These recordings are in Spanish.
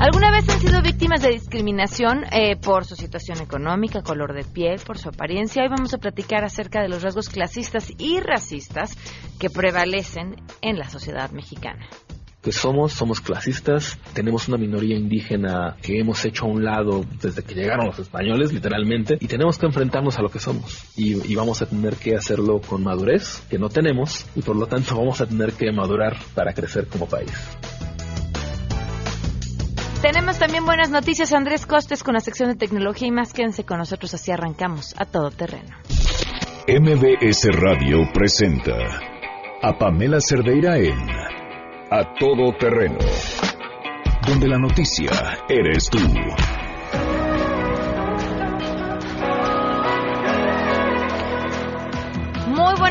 ¿Alguna vez han sido víctimas de discriminación eh, por su situación económica, color de piel, por su apariencia? Hoy vamos a platicar acerca de los rasgos clasistas y racistas que prevalecen en la sociedad mexicana que somos, somos clasistas, tenemos una minoría indígena que hemos hecho a un lado desde que llegaron los españoles, literalmente, y tenemos que enfrentarnos a lo que somos. Y, y, vamos a tener que hacerlo con madurez, que no tenemos, y por lo tanto vamos a tener que madurar para crecer como país. Tenemos también buenas noticias, Andrés Costes, con la sección de tecnología y más. Quédense con nosotros, así arrancamos a todo terreno. MBS Radio presenta a Pamela Cerdeira en A Todo Terreno, donde la noticia eres tú.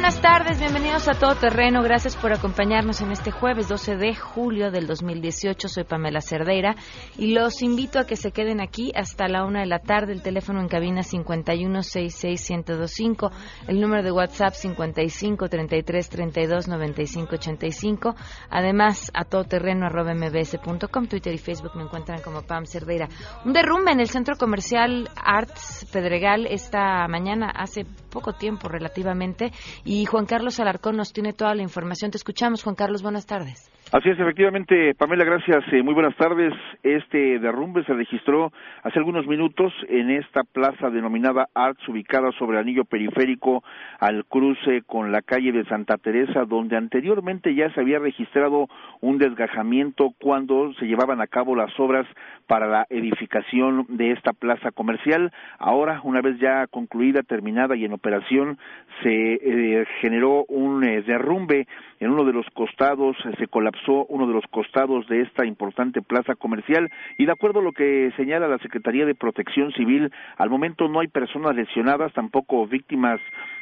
Buenas tardes, bienvenidos a Todo Terreno. Gracias por acompañarnos en este jueves 12 de julio del 2018. Soy Pamela Cerdeira y los invito a que se queden aquí hasta la una de la tarde. El teléfono en cabina 5166125, el número de WhatsApp 5533329585. Además, a todoterreno.mbs.com, Twitter y Facebook me encuentran como Pam Cerdeira. Un derrumbe en el centro comercial Arts Pedregal esta mañana, hace poco tiempo relativamente y Juan Carlos Alarcón nos tiene toda la información. Te escuchamos, Juan Carlos. Buenas tardes. Así es, efectivamente, Pamela, gracias. Eh, muy buenas tardes. Este derrumbe se registró hace algunos minutos en esta plaza denominada Arts, ubicada sobre el anillo periférico al cruce con la calle de Santa Teresa, donde anteriormente ya se había registrado un desgajamiento cuando se llevaban a cabo las obras para la edificación de esta plaza comercial. Ahora, una vez ya concluida, terminada y en operación, se eh, generó un eh, derrumbe en uno de los costados, se colapsó uno de los costados de esta importante plaza comercial y de acuerdo a lo que señala la Secretaría de Protección Civil, al momento no hay personas lesionadas, tampoco víctimas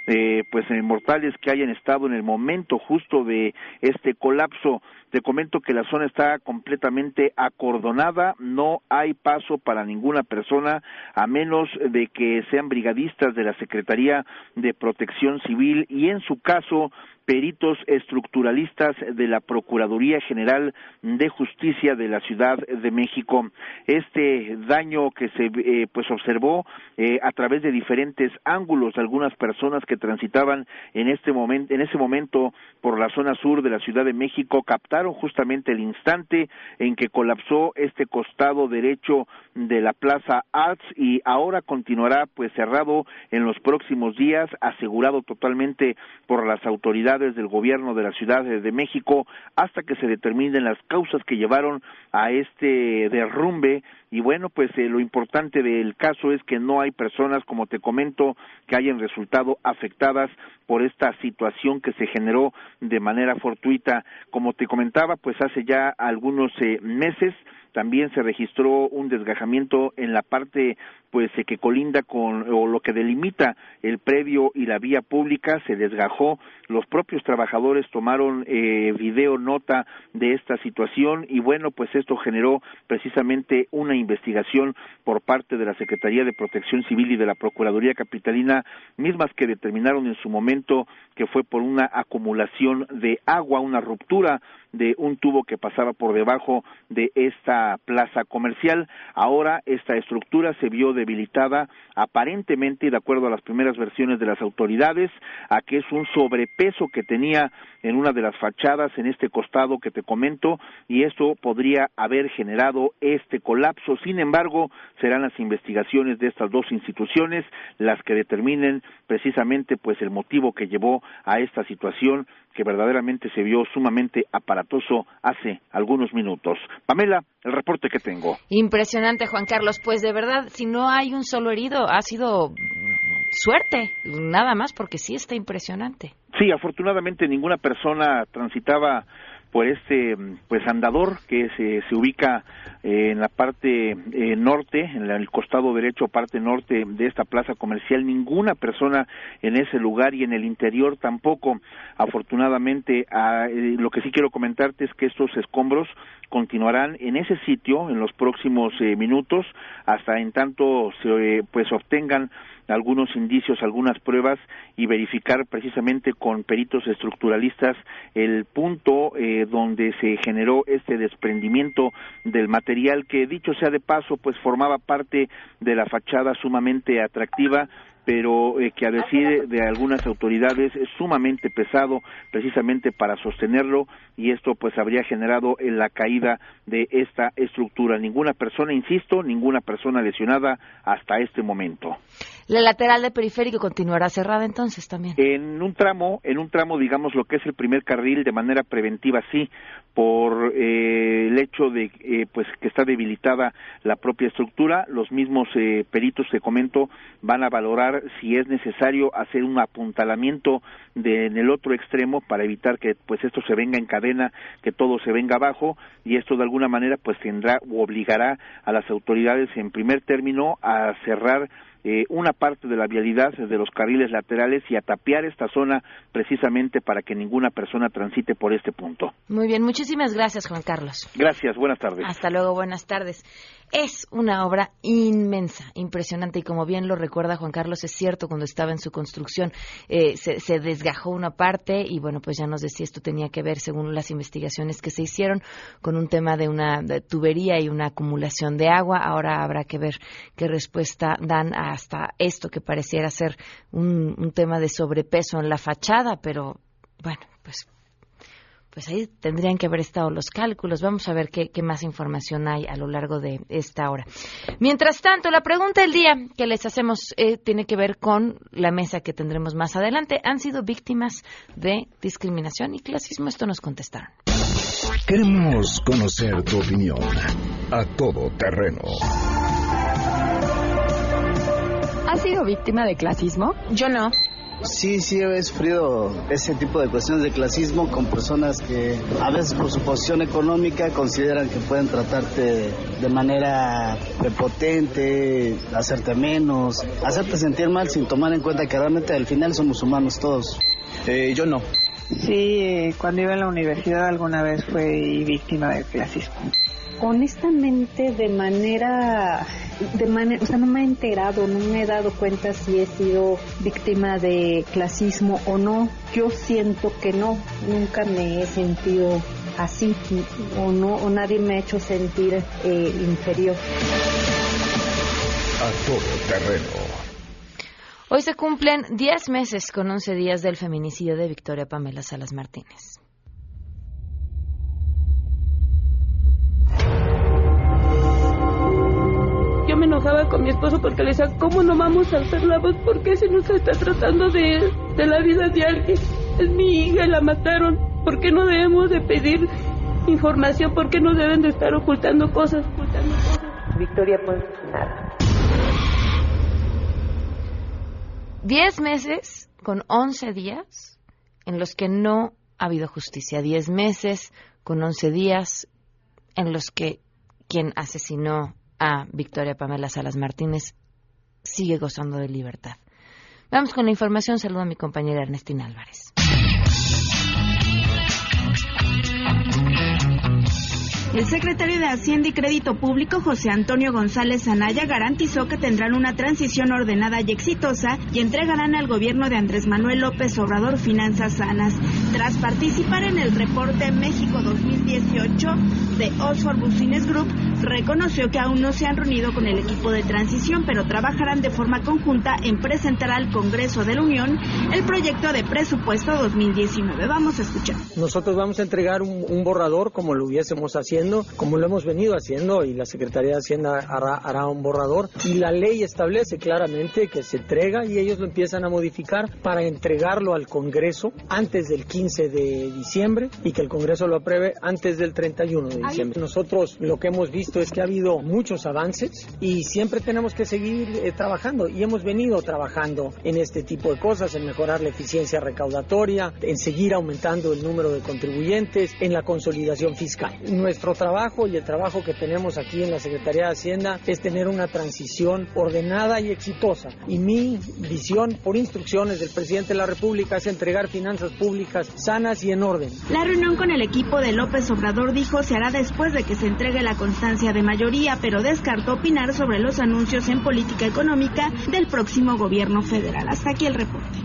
eh, pues eh, mortales que hayan estado en el momento justo de este colapso. Te comento que la zona está completamente acordonada, no hay paso para ninguna persona a menos de que sean brigadistas de la Secretaría de Protección Civil y en su caso peritos estructuralistas de la Procuraduría General de Justicia de la Ciudad de México. Este daño que se eh, pues observó eh, a través de diferentes ángulos, algunas personas que transitaban en este momento, en ese momento por la zona sur de la Ciudad de México captaron justamente el instante en que colapsó este costado derecho de la Plaza Arts y ahora continuará pues cerrado en los próximos días, asegurado totalmente por las autoridades del gobierno de la Ciudad de México hasta que se determinen las causas que llevaron a este derrumbe y bueno, pues eh, lo importante del caso es que no hay personas, como te comento, que hayan resultado afectadas por esta situación que se generó de manera fortuita. Como te comentaba, pues hace ya algunos eh, meses también se registró un desgajamiento en la parte pues eh, que colinda con o lo que delimita el predio y la vía pública se desgajó. Los propios trabajadores tomaron eh, video nota de esta situación y bueno pues esto generó precisamente una investigación por parte de la Secretaría de Protección Civil y de la Procuraduría Capitalina mismas que determinaron en su momento que fue por una acumulación de agua una ruptura de un tubo que pasaba por debajo de esta plaza comercial ahora esta estructura se vio de debilitada aparentemente, de acuerdo a las primeras versiones de las autoridades, a que es un sobrepeso que tenía en una de las fachadas en este costado que te comento y esto podría haber generado este colapso. Sin embargo, serán las investigaciones de estas dos instituciones las que determinen precisamente pues el motivo que llevó a esta situación que verdaderamente se vio sumamente aparatoso hace algunos minutos. Pamela, el reporte que tengo. Impresionante, Juan Carlos. Pues de verdad, si no hay un solo herido, ha sido suerte, nada más, porque sí está impresionante. Sí, afortunadamente ninguna persona transitaba por este pues andador que se, se ubica eh, en la parte eh, norte, en el costado derecho, parte norte de esta plaza comercial, ninguna persona en ese lugar y en el interior tampoco. Afortunadamente, ah, eh, lo que sí quiero comentarte es que estos escombros continuarán en ese sitio en los próximos minutos hasta en tanto se pues obtengan algunos indicios, algunas pruebas y verificar precisamente con peritos estructuralistas el punto eh, donde se generó este desprendimiento del material que dicho sea de paso pues formaba parte de la fachada sumamente atractiva pero eh, que a decir de algunas autoridades es sumamente pesado precisamente para sostenerlo y esto pues habría generado en la caída de esta estructura. Ninguna persona, insisto, ninguna persona lesionada hasta este momento. La lateral de periférico continuará cerrada entonces también. En un tramo, en un tramo, digamos lo que es el primer carril de manera preventiva, sí, por eh, el hecho de eh, pues que está debilitada la propia estructura. Los mismos eh, peritos que comento van a valorar si es necesario hacer un apuntalamiento de, en el otro extremo para evitar que pues esto se venga en cadena, que todo se venga abajo y esto de alguna manera pues tendrá o obligará a las autoridades en primer término a cerrar eh, una parte de la vialidad de los carriles laterales y a tapiar esta zona precisamente para que ninguna persona transite por este punto. Muy bien, muchísimas gracias Juan Carlos. Gracias, buenas tardes. Hasta luego, buenas tardes. Es una obra inmensa, impresionante y como bien lo recuerda Juan Carlos, es cierto, cuando estaba en su construcción eh, se, desgajó una parte y bueno, pues ya nos decía esto tenía que ver, según las investigaciones que se hicieron, con un tema de una tubería y una acumulación de agua. Ahora habrá que ver qué respuesta dan hasta esto que pareciera ser un, tema de sobrepeso en la fachada, pero bueno, pues pues ahí tendrían que haber estado los cálculos. Vamos a ver qué, más información hay a lo largo de esta hora. Mientras tanto, la pregunta del día que les hacemos eh, tiene que ver con la mesa que tendremos más adelante. ¿Han sido víctimas de discriminación y clasismo? Esto nos contestaron. Queremos conocer tu opinión a todo terreno. ¿Has sido víctima de clasismo? Yo no. Sí, sí, he sufrido ese tipo de cuestiones de clasismo con personas que a veces por su posición económica consideran que pueden tratarte de manera prepotente, hacerte menos, hacerte sentir mal sin tomar en cuenta que realmente al final somos humanos todos. Eh, yo no. Sí, cuando iba a la universidad alguna vez fui víctima de clasismo. Honestamente, de manera, de manera, o sea, no me he enterado, no me he dado cuenta si he sido víctima de clasismo o no. Yo siento que no, nunca me he sentido así o no, o nadie me ha hecho sentir eh, inferior. A todo terreno. Hoy se cumplen 10 meses con 11 días del feminicidio de Victoria Pamela Salas Martínez. Enojaba con mi esposo porque le decía, ¿cómo no vamos a alzar la voz? ¿Por qué se nos está tratando de, de la vida de alguien? Es mi hija y la mataron. ¿Por qué no debemos de pedir información? ¿Por qué no deben de estar ocultando cosas? Ocultando cosas? Victoria, pues nada. Diez meses con once días en los que no ha habido justicia. Diez meses con once días en los que quien asesinó a Victoria Pamela Salas Martínez sigue gozando de libertad. Vamos con la información. Saludo a mi compañera Ernestina Álvarez. El secretario de Hacienda y Crédito Público, José Antonio González Anaya, garantizó que tendrán una transición ordenada y exitosa y entregarán al gobierno de Andrés Manuel López Obrador finanzas sanas. Tras participar en el reporte México 2018 de Oxford Business Group, reconoció que aún no se han reunido con el equipo de transición, pero trabajarán de forma conjunta en presentar al Congreso de la Unión el proyecto de presupuesto 2019. Vamos a escuchar. Nosotros vamos a entregar un, un borrador como lo hubiésemos haciendo como lo hemos venido haciendo, y la Secretaría de Hacienda hará, hará un borrador, y la ley establece claramente que se entrega y ellos lo empiezan a modificar para entregarlo al Congreso antes del 15 de diciembre y que el Congreso lo apruebe antes del 31 de diciembre. Nosotros lo que hemos visto es que ha habido muchos avances y siempre tenemos que seguir eh, trabajando y hemos venido trabajando en este tipo de cosas, en mejorar la eficiencia recaudatoria, en seguir aumentando el número de contribuyentes, en la consolidación fiscal. Nuestro trabajo y el trabajo que tenemos aquí en la Secretaría de Hacienda es tener una transición ordenada y exitosa. Y mi visión, por instrucciones del presidente de la República, es entregar finanzas públicas sanas y en orden. La reunión con el equipo de López Obrador dijo se hará después de que se entregue la constancia de mayoría, pero descartó opinar sobre los anuncios en política económica del próximo gobierno federal. Hasta aquí el reporte.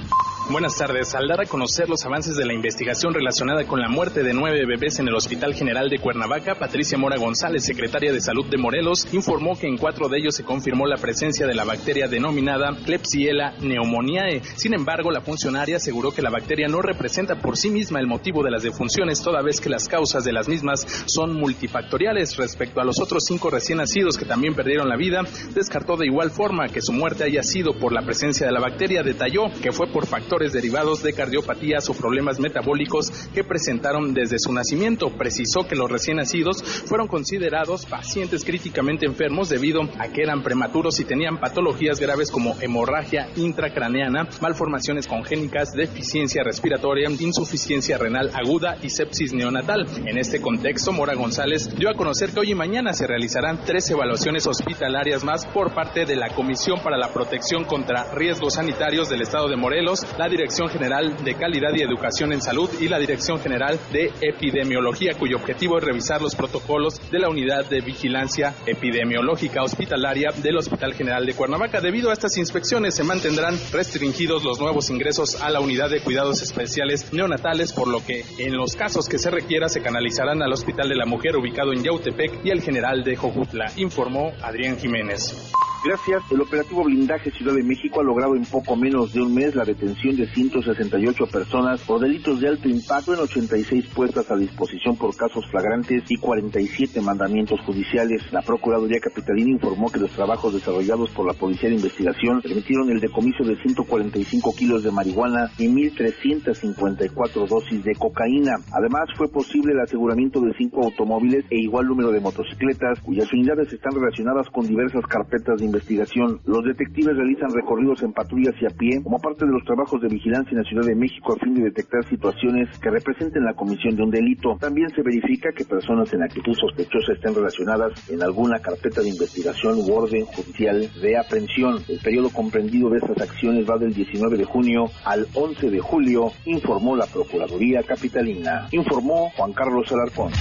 Buenas tardes. Al dar a conocer los avances de la investigación relacionada con la muerte de nueve bebés en el Hospital General de Cuernavaca, Patricia Mora González, secretaria de Salud de Morelos, informó que en cuatro de ellos se confirmó la presencia de la bacteria denominada Klebsiella pneumoniae. Sin embargo, la funcionaria aseguró que la bacteria no representa por sí misma el motivo de las defunciones, toda vez que las causas de las mismas son multifactoriales. Respecto a los otros cinco recién nacidos que también perdieron la vida, descartó de igual forma que su muerte haya sido por la presencia de la bacteria. Detalló que fue por derivados de cardiopatías o problemas metabólicos que presentaron desde su nacimiento. Precisó que los recién nacidos fueron considerados pacientes críticamente enfermos debido a que eran prematuros y tenían patologías graves como hemorragia intracraneana, malformaciones congénicas, deficiencia respiratoria, insuficiencia renal aguda y sepsis neonatal. En este contexto, Mora González dio a conocer que hoy y mañana se realizarán tres evaluaciones hospitalarias más por parte de la Comisión para la Protección contra Riesgos Sanitarios del Estado de Morelos, la Dirección General de Calidad y Educación en Salud y la Dirección General de Epidemiología, cuyo objetivo es revisar los protocolos de la Unidad de Vigilancia Epidemiológica Hospitalaria del Hospital General de Cuernavaca. Debido a estas inspecciones se mantendrán restringidos los nuevos ingresos a la Unidad de Cuidados Especiales Neonatales, por lo que en los casos que se requiera se canalizarán al Hospital de la Mujer ubicado en Yautepec y el General de Jojutla, informó Adrián Jiménez. Gracias. El operativo Blindaje Ciudad de México ha logrado en poco menos de un mes la detención de 168 personas por delitos de alto impacto en 86 puestas a disposición por casos flagrantes y 47 mandamientos judiciales. La Procuraduría Capitalina informó que los trabajos desarrollados por la Policía de Investigación permitieron el decomiso de 145 kilos de marihuana y 1.354 dosis de cocaína. Además, fue posible el aseguramiento de cinco automóviles e igual número de motocicletas, cuyas unidades están relacionadas con diversas carpetas de investigación. Los detectives realizan recorridos en patrullas y a pie como parte de los trabajos de vigilancia en la Ciudad de México a fin de detectar situaciones que representen la comisión de un delito. También se verifica que personas en actitud sospechosa estén relacionadas en alguna carpeta de investigación u orden judicial de aprehensión. El periodo comprendido de estas acciones va del 19 de junio al 11 de julio, informó la Procuraduría Capitalina. Informó Juan Carlos Alarcón.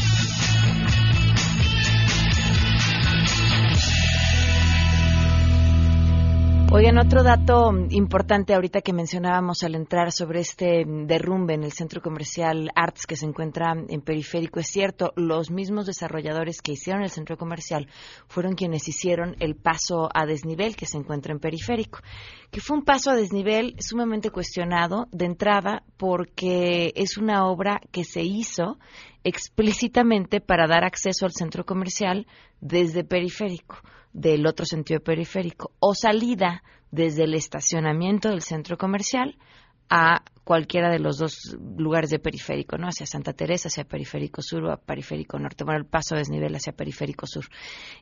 Oigan, otro dato importante ahorita que mencionábamos al entrar sobre este derrumbe en el centro comercial Arts que se encuentra en periférico, es cierto, los mismos desarrolladores que hicieron el centro comercial fueron quienes hicieron el paso a desnivel que se encuentra en periférico, que fue un paso a desnivel sumamente cuestionado de entrada porque es una obra que se hizo explícitamente para dar acceso al centro comercial desde periférico del otro sentido periférico o salida desde el estacionamiento del centro comercial a cualquiera de los dos lugares de periférico, ¿no? Hacia Santa Teresa, hacia Periférico Sur o Periférico Norte. Bueno, el paso a desnivel hacia Periférico Sur.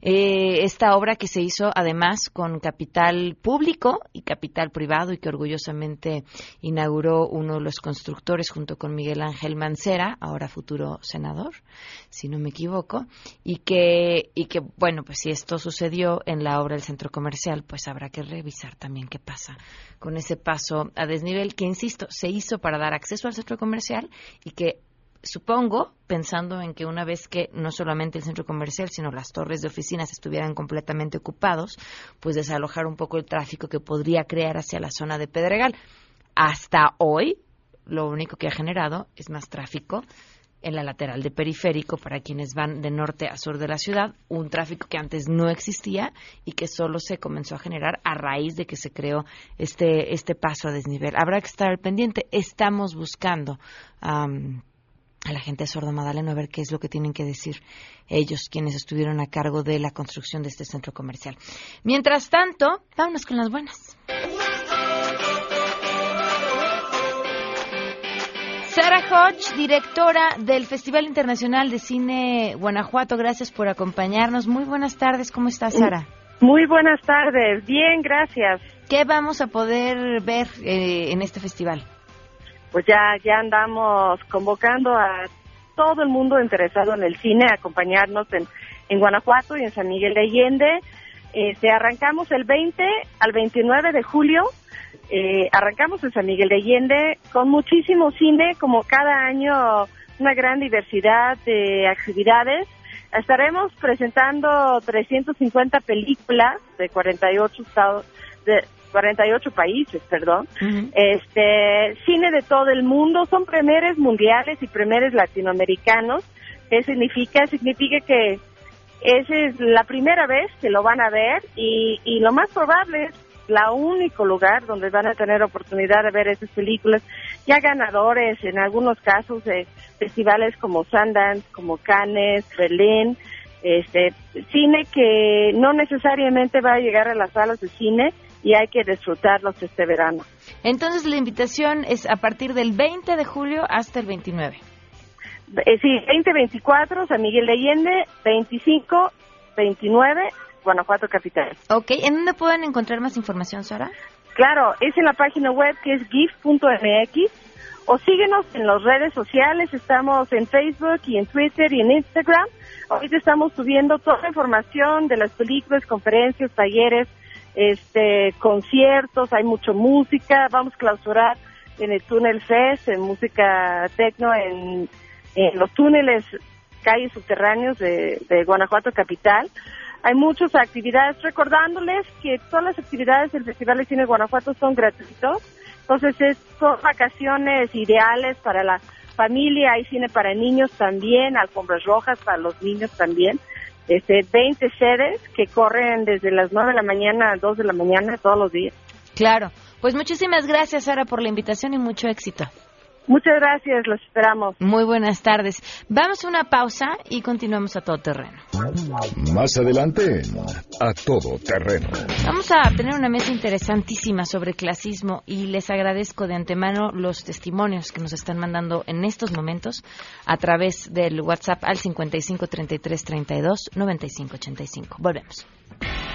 Eh, esta obra que se hizo además con capital público y capital privado y que orgullosamente inauguró uno de los constructores junto con Miguel Ángel Mancera, ahora futuro senador, si no me equivoco, y que, y que bueno, pues si esto sucedió en la obra del centro comercial, pues habrá que revisar también qué pasa con ese paso a desnivel que, insisto, se hizo para dar acceso al centro comercial y que supongo, pensando en que una vez que no solamente el centro comercial, sino las torres de oficinas estuvieran completamente ocupados, pues desalojar un poco el tráfico que podría crear hacia la zona de Pedregal. Hasta hoy, lo único que ha generado es más tráfico en la lateral de periférico para quienes van de norte a sur de la ciudad, un tráfico que antes no existía y que solo se comenzó a generar a raíz de que se creó este, este paso a desnivel. Habrá que estar pendiente. Estamos buscando a la gente de Sordo Madaleno a ver qué es lo que tienen que decir ellos, quienes estuvieron a cargo de la construcción de este centro comercial. Mientras tanto, vámonos con las buenas. Sara Hodge, directora del Festival Internacional de Cine Guanajuato, gracias por acompañarnos. Muy buenas tardes, ¿cómo estás, Sara? Muy buenas tardes, bien, gracias. ¿Qué vamos a poder ver eh, en este festival? Pues ya, ya andamos convocando a todo el mundo interesado en el cine a acompañarnos en, en Guanajuato y en San Miguel de Allende. Este, arrancamos el 20 al 29 de julio. Eh, arrancamos en San Miguel de Allende con muchísimo cine, como cada año una gran diversidad de actividades. Estaremos presentando 350 películas de 48 estados, de 48 países, perdón. Este cine de todo el mundo, son premieres mundiales y premieres latinoamericanos. ¿Qué significa? Significa que esa es la primera vez que lo van a ver y, y lo más probable es la único lugar donde van a tener oportunidad de ver esas películas, ya ganadores en algunos casos de festivales como Sundance, como Cannes, Berlín, este cine que no necesariamente va a llegar a las salas de cine y hay que disfrutarlos este verano. Entonces la invitación es a partir del 20 de julio hasta el 29. Eh, sí, 20-24, San Miguel de Allende, 25, 29, Guanajuato Capital. Ok, ¿en dónde pueden encontrar más información, Sara? Claro, es en la página web que es gif.mx o síguenos en las redes sociales, estamos en Facebook y en Twitter y en Instagram. Ahorita estamos subiendo toda la información de las películas, conferencias, talleres, este, conciertos, hay mucha música, vamos a clausurar en el Túnel Fest, en música tecno, en, en los túneles, calles subterráneos de, de Guanajuato Capital hay muchas actividades, recordándoles que todas las actividades del Festival de Cine Guanajuato son gratuitos, entonces es, son vacaciones ideales para la familia, hay cine para niños también, alfombras rojas para los niños también, este 20 sedes que corren desde las 9 de la mañana a 2 de la mañana todos los días. Claro, pues muchísimas gracias Sara por la invitación y mucho éxito. Muchas gracias, los esperamos. Muy buenas tardes. Vamos a una pausa y continuamos a todo terreno. Más adelante, a todo terreno. Vamos a tener una mesa interesantísima sobre clasismo y les agradezco de antemano los testimonios que nos están mandando en estos momentos a través del WhatsApp al 55 33 32 95 85. Volvemos.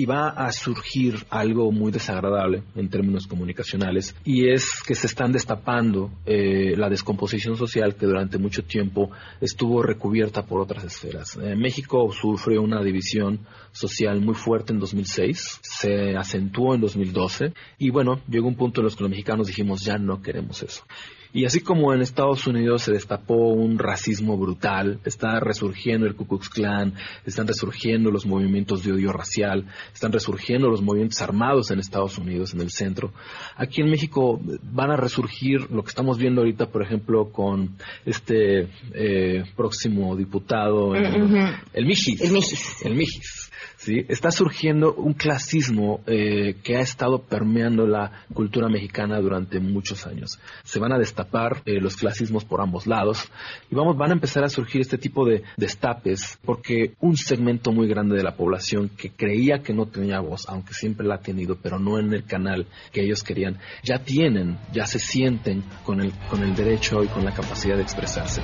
y va a surgir algo muy desagradable en términos comunicacionales y es que se están destapando eh, la descomposición social que durante mucho tiempo estuvo recubierta por otras esferas. Eh, México sufrió una división social muy fuerte en 2006, se acentuó en 2012 y bueno, llegó un punto en los que los mexicanos dijimos ya no queremos eso. Y así como en Estados Unidos se destapó un racismo brutal, está resurgiendo el Ku Klux Klan, están resurgiendo los movimientos de odio racial, están resurgiendo los movimientos armados en Estados Unidos, en el centro. Aquí en México van a resurgir lo que estamos viendo ahorita, por ejemplo, con este eh, próximo diputado, el, el Mijis. El Mijis. El Mijis. ¿Sí? Está surgiendo un clasismo eh, que ha estado permeando la cultura mexicana durante muchos años. Se van a destapar eh, los clasismos por ambos lados y vamos, van a empezar a surgir este tipo de destapes porque un segmento muy grande de la población que creía que no tenía voz, aunque siempre la ha tenido, pero no en el canal que ellos querían, ya tienen, ya se sienten con el, con el derecho y con la capacidad de expresarse.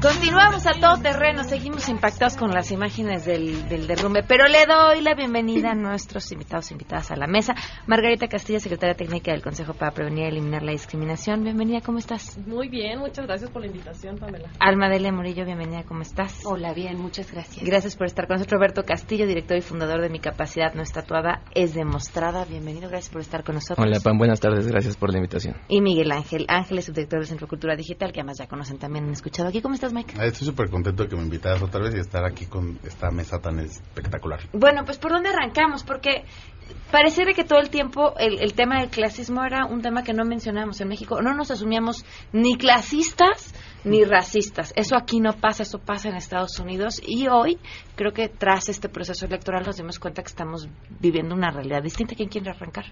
Continuamos a todo terreno, seguimos impactados con las imágenes del, del, derrumbe, pero le doy la bienvenida a nuestros invitados e invitadas a la mesa. Margarita Castilla, secretaria técnica del Consejo para Prevenir y Eliminar la Discriminación. Bienvenida, ¿cómo estás? Muy bien, muchas gracias por la invitación, Pamela. Alma Delia Murillo, bienvenida, ¿cómo estás? Hola, bien, muchas gracias. Gracias por estar con nosotros. Roberto Castillo, director y fundador de Mi Capacidad No Estatuada es Demostrada. Bienvenido, gracias por estar con nosotros. Hola, Pam, buenas tardes, gracias por la invitación. Y Miguel Ángel Ángeles, subdirector del Centro Cultura Digital, que además ya conocen también, han escuchado aquí. ¿Cómo estás, Mike? Estoy súper contento de que me invitaras otra vez y estar aquí con esta mesa tan espectacular. Bueno, pues ¿por dónde arrancamos? Porque pareciera que todo el tiempo el, el, tema del clasismo era un tema que no mencionábamos en México. No nos asumíamos ni clasistas ni racistas. Eso aquí no pasa, eso pasa en Estados Unidos. Y hoy creo que tras este proceso electoral nos dimos cuenta que estamos viviendo una realidad distinta. ¿Quién quiere arrancar?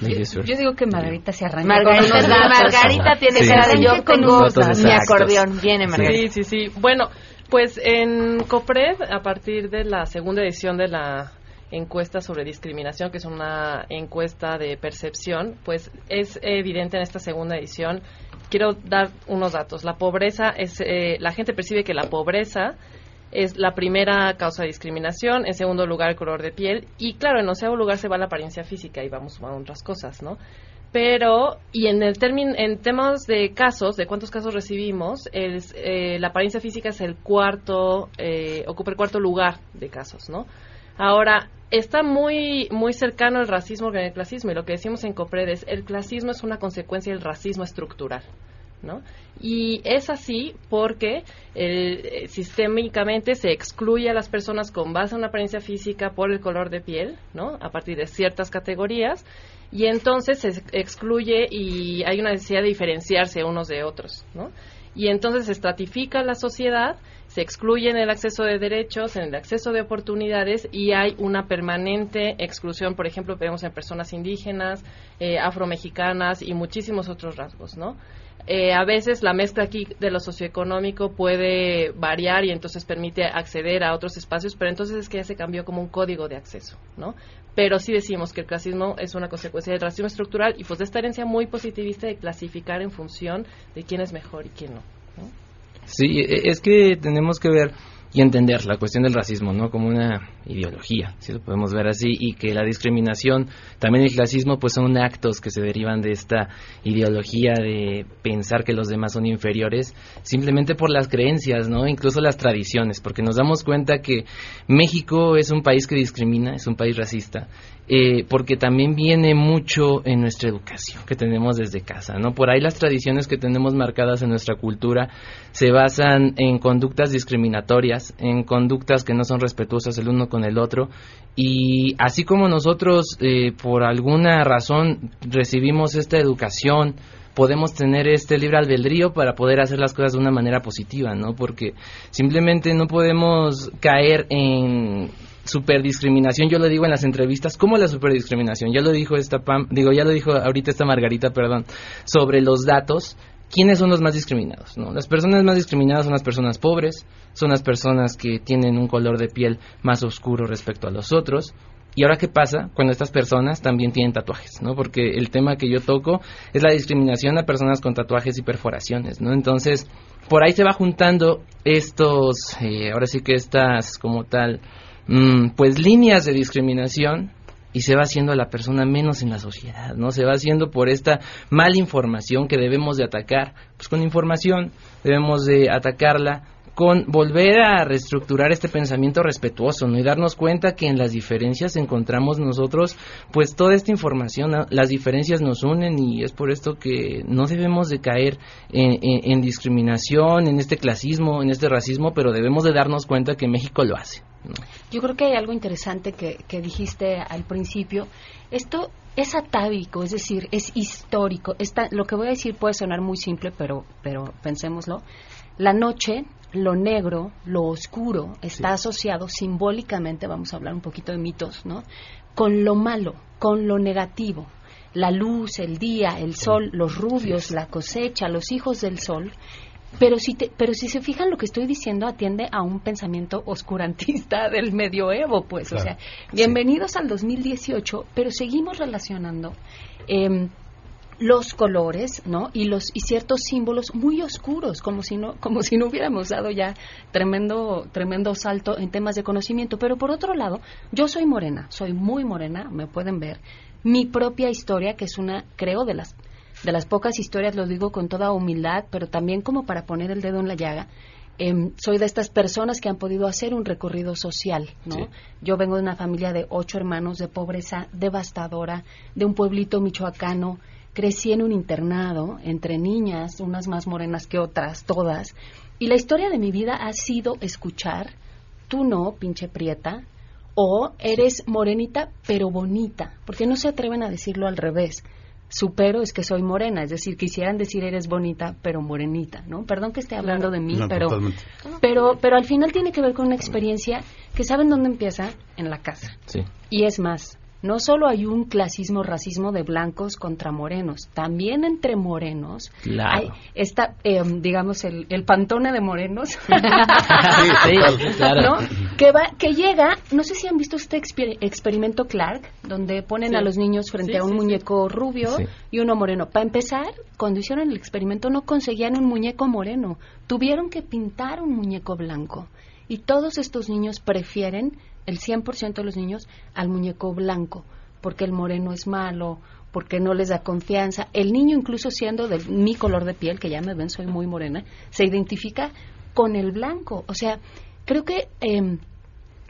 Yo, digo que Margarita se arranca Margarita, con unos datos. Margarita tiene Sí. cara de yo tengo mi acordeón. Viene Margarita. Sí, sí, sí. Bueno, pues en COPRED, a partir de la segunda edición de la encuesta sobre discriminación, que es una encuesta de percepción, pues es evidente en esta segunda edición. Quiero dar unos datos. La pobreza es, eh, la gente percibe que la pobreza es la primera causa de discriminación, en segundo lugar el color de piel y claro, en onceavo lugar se va la apariencia física y vamos a otras cosas, ¿no? Pero, y en el término, en temas de casos, de cuántos casos recibimos, el, eh, la apariencia física es el cuarto, eh, ocupa el cuarto lugar de casos, ¿no? Ahora, está muy, muy cercano el racismo con el clasismo, y lo que decimos en COPRED es, el clasismo es una consecuencia del racismo estructural, ¿no? Y es así porque eh, sistémicamente se excluye a las personas con base en una apariencia física por el color de piel, ¿no? A partir de ciertas categorías, y entonces se excluye y hay una necesidad de diferenciarse unos de otros, ¿no? Y entonces se estratifica la sociedad, se excluye en el acceso de derechos, en el acceso de oportunidades y hay una permanente exclusión, por ejemplo, vemos en personas indígenas, eh, afromexicanas y muchísimos otros rasgos, ¿no? Eh, a veces la mezcla aquí de lo socioeconómico puede variar y entonces permite acceder a otros espacios, pero entonces es que ya se cambió como un código de acceso, ¿no? Pero sí decimos que el clasismo es una consecuencia del racismo estructural y pues de esta herencia muy positivista de clasificar en función de quién es mejor y quién no. ¿no? Sí, e- es que tenemos que ver y entender la cuestión del racismo, ¿no? Como una ideología, si lo podemos ver así, y que la discriminación, también el clasismo, pues son actos que se derivan de esta ideología de pensar que los demás son inferiores, simplemente por las creencias, ¿no? Incluso las tradiciones, porque nos damos cuenta que México es un país que discrimina, es un país racista, eh, porque también viene mucho en nuestra educación que tenemos desde casa, ¿no? Por ahí las tradiciones que tenemos marcadas en nuestra cultura se basan en conductas discriminatorias, en conductas que no son respetuosas el uno con el otro, y así como nosotros eh, por alguna razón recibimos esta educación, podemos tener este libre albedrío para poder hacer las cosas de una manera positiva, ¿no? Porque simplemente no podemos caer en superdiscriminación, yo lo digo en las entrevistas, ¿cómo la superdiscriminación? Ya lo dijo esta Pam, digo, ya lo dijo ahorita esta Margarita, perdón, sobre los datos, ¿quiénes son los más discriminados? ¿no? Las personas más discriminadas son las personas pobres, son las personas que tienen un color de piel más oscuro respecto a los otros. Y ahora, ¿qué pasa cuando estas personas también tienen tatuajes? ¿no? Porque el tema que yo toco es la discriminación a personas con tatuajes y perforaciones, ¿no? Entonces, por ahí se va juntando estos, eh, ahora sí que estas como tal, pues líneas de discriminación y se va haciendo a la persona menos en la sociedad, ¿no? Se va haciendo por esta mala información que debemos de atacar, pues con información debemos de atacarla con volver a reestructurar este pensamiento respetuoso, ¿no? Y darnos cuenta que en las diferencias encontramos nosotros, pues toda esta información, las diferencias nos unen y es por esto que no debemos de caer en, discriminación, en este clasismo, en este racismo, pero debemos de darnos cuenta que México lo hace. Yo creo que hay algo interesante que, que dijiste al principio. Esto es atávico, es decir, es histórico. Está, lo que voy a decir puede sonar muy simple, pero, pero pensémoslo. La noche, lo negro, lo oscuro, está asociado simbólicamente, vamos a hablar un poquito de mitos, ¿no? Con lo malo, con lo negativo. La luz, el día, el sol, los rubios, la cosecha, los hijos del sol. Pero si, te- pero si se fijan, lo que estoy diciendo atiende a un pensamiento oscurantista del medioevo, pues. O sea, bienvenidos al 2018, pero seguimos relacionando em, los colores, ¿no? Y los y ciertos símbolos muy oscuros, como si no como si no hubiéramos dado ya tremendo tremendo salto en temas de conocimiento. Pero por otro lado, yo soy morena, soy muy morena, me pueden ver. Mi propia historia, que es una, creo, de las de las pocas historias, lo digo con toda humildad, pero también como para poner el dedo en la llaga. em, soy de estas personas que han podido hacer un recorrido social, ¿no? Sí. Yo vengo de una familia de ocho hermanos de pobreza devastadora, de un pueblito michoacano. Crecí en un internado entre niñas, unas más morenas que otras, todas. Y la historia de mi vida ha sido escuchar, tú no, pinche prieta, o eres morenita pero bonita, porque no se atreven a decirlo al revés. Su pero es que soy morena, es decir, quisieran decir eres bonita pero morenita, ¿no? Perdón que esté hablando de mí, No, pero, totalmente. pero, pero al final tiene que ver con una experiencia que saben dónde empieza en la casa. Sí. Y es más, no solo hay un clasismo, racismo de blancos contra morenos, también entre morenos Claro. hay está, eh, digamos, el, el pantone de morenos, Sí, claro. ¿no? que, va, que llega, no sé si han visto este exper- experimento Clark, donde ponen Sí. a los niños frente Sí, a un sí, sí. muñeco rubio Sí. y uno moreno. Para empezar, cuando hicieron el experimento no conseguían un muñeco moreno, tuvieron que pintar un muñeco blanco. Y todos estos niños prefieren, el 100% de los niños, al muñeco blanco, porque el moreno es malo, porque no les da confianza. El niño, incluso siendo de mi color de piel, que ya me ven, soy muy morena, se identifica con el blanco. O sea, creo que em,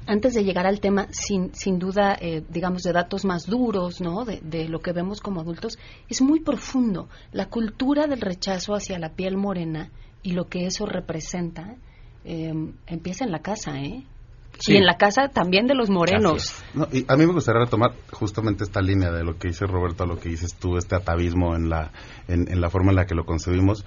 antes de llegar al tema, sin, sin duda, eh, digamos, de datos más duros, ¿no? De, de lo que vemos como adultos, es muy profundo. La cultura del rechazo hacia la piel morena y lo que eso representa em, empieza en la casa, ¿eh? Sí. Y en la casa también de los morenos. No, y a mí me gustaría retomar justamente esta línea de lo que dice Roberto a lo que dices tú, este atavismo en la, en, en la forma en la que lo concebimos,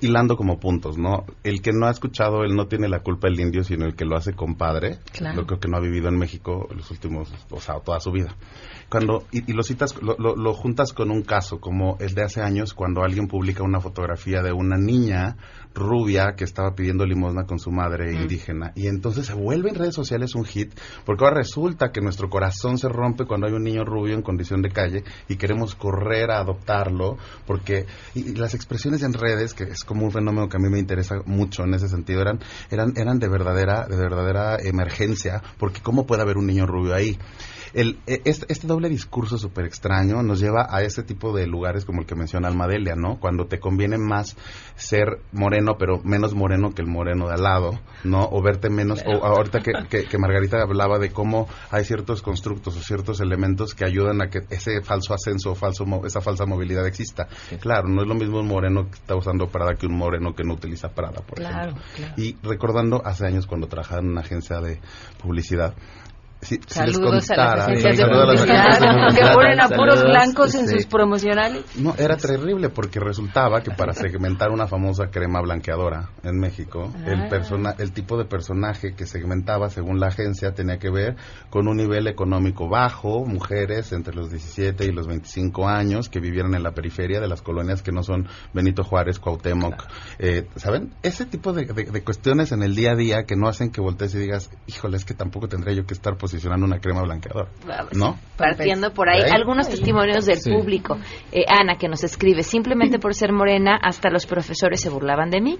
hilando como puntos, ¿no? El que no ha escuchado, él no tiene la culpa del indio, sino el que lo hace compadre, Claro. lo creo que no ha vivido en México los últimos, o sea, toda su vida. Cuando, y, y lo citas, lo, lo- lo juntas con un caso como el de hace años, cuando alguien publica una fotografía de una niña rubia que estaba pidiendo limosna con su madre indígena. Y entonces se vuelve en redes sociales un hit, porque ahora resulta que nuestro corazón se rompe cuando hay un niño rubio en condición de calle y queremos correr a adoptarlo, porque y, y las expresiones en redes, que es como un fenómeno que a mí me interesa mucho en ese sentido, eran, eran, eran de verdadera, de verdadera emergencia, porque cómo puede haber un niño rubio ahí. El, e- este, este doble discurso súper extraño nos lleva a ese tipo de lugares como el que menciona Almadelia, ¿no? Cuando te conviene más ser moreno, pero menos moreno que el moreno de al lado, ¿no? O verte menos, o ahorita que, que, que Margarita hablaba de cómo hay ciertos constructos o ciertos elementos que ayudan a que ese falso ascenso o falso, esa falsa movilidad exista. Claro, no es lo mismo un moreno que está usando Prada que un moreno que no utiliza Prada, por Claro, ejemplo. claro. Y recordando hace años cuando trabajaba en una agencia de publicidad, si, si les Saludos a las contara- agencias de Saludos a las publicidad agencias que ponen a puros blancos en sí. sus promocionales. No, era terrible porque resultaba que para segmentar una famosa crema blanqueadora en México, el, Ah. persona, el tipo de personaje que segmentaba según la agencia tenía que ver con un nivel económico bajo, mujeres entre los 17 y los 25 años que vivieran en la periferia de las colonias que no son Benito Juárez, Cuauhtémoc, eh, ¿saben? Ese tipo de, de- de cuestiones en el día a día que no hacen que voltees y digas, híjole, es que tampoco tendría yo que estar posicionando una crema blanqueadora, ¿no? Partiendo por ahí, algunos testimonios del Sí. público. Eh, Ana, que nos escribe, simplemente por ser morena, hasta los profesores se burlaban de mí.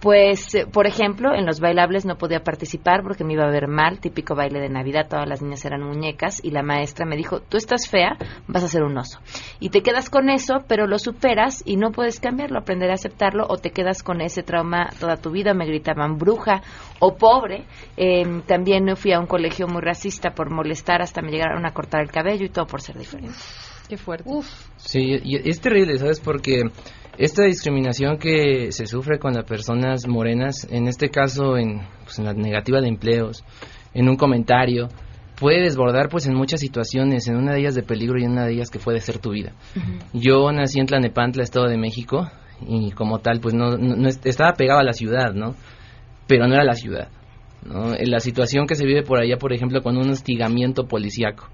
Pues, eh, por ejemplo, en los bailables no podía participar porque me iba a ver mal, típico baile de Navidad, todas las niñas eran muñecas, y la maestra me dijo, tú estás fea, vas a ser un oso. Y te quedas con eso, pero lo superas y no puedes cambiarlo, aprender a aceptarlo, o te quedas con ese trauma toda tu vida, me gritaban bruja o pobre. Eh, también fui a un colegio muy racista por molestar hasta me llegaron a cortar el cabello y todo por ser diferente. Qué fuerte. Sí, y es terrible, ¿sabes? Porque esta discriminación que se sufre con las personas morenas, en este caso en, pues, en la negativa de empleos, en un comentario, puede desbordar pues en muchas situaciones, en una de ellas de peligro y en una de ellas que puede ser tu vida. Yo nací en Tlanepantla, Estado de México, y como tal, pues no, no- no est- estaba pegado a la ciudad, ¿no? Pero no era la ciudad. ¿No? En La situación que se vive por allá, por ejemplo, con un hostigamiento policíaco,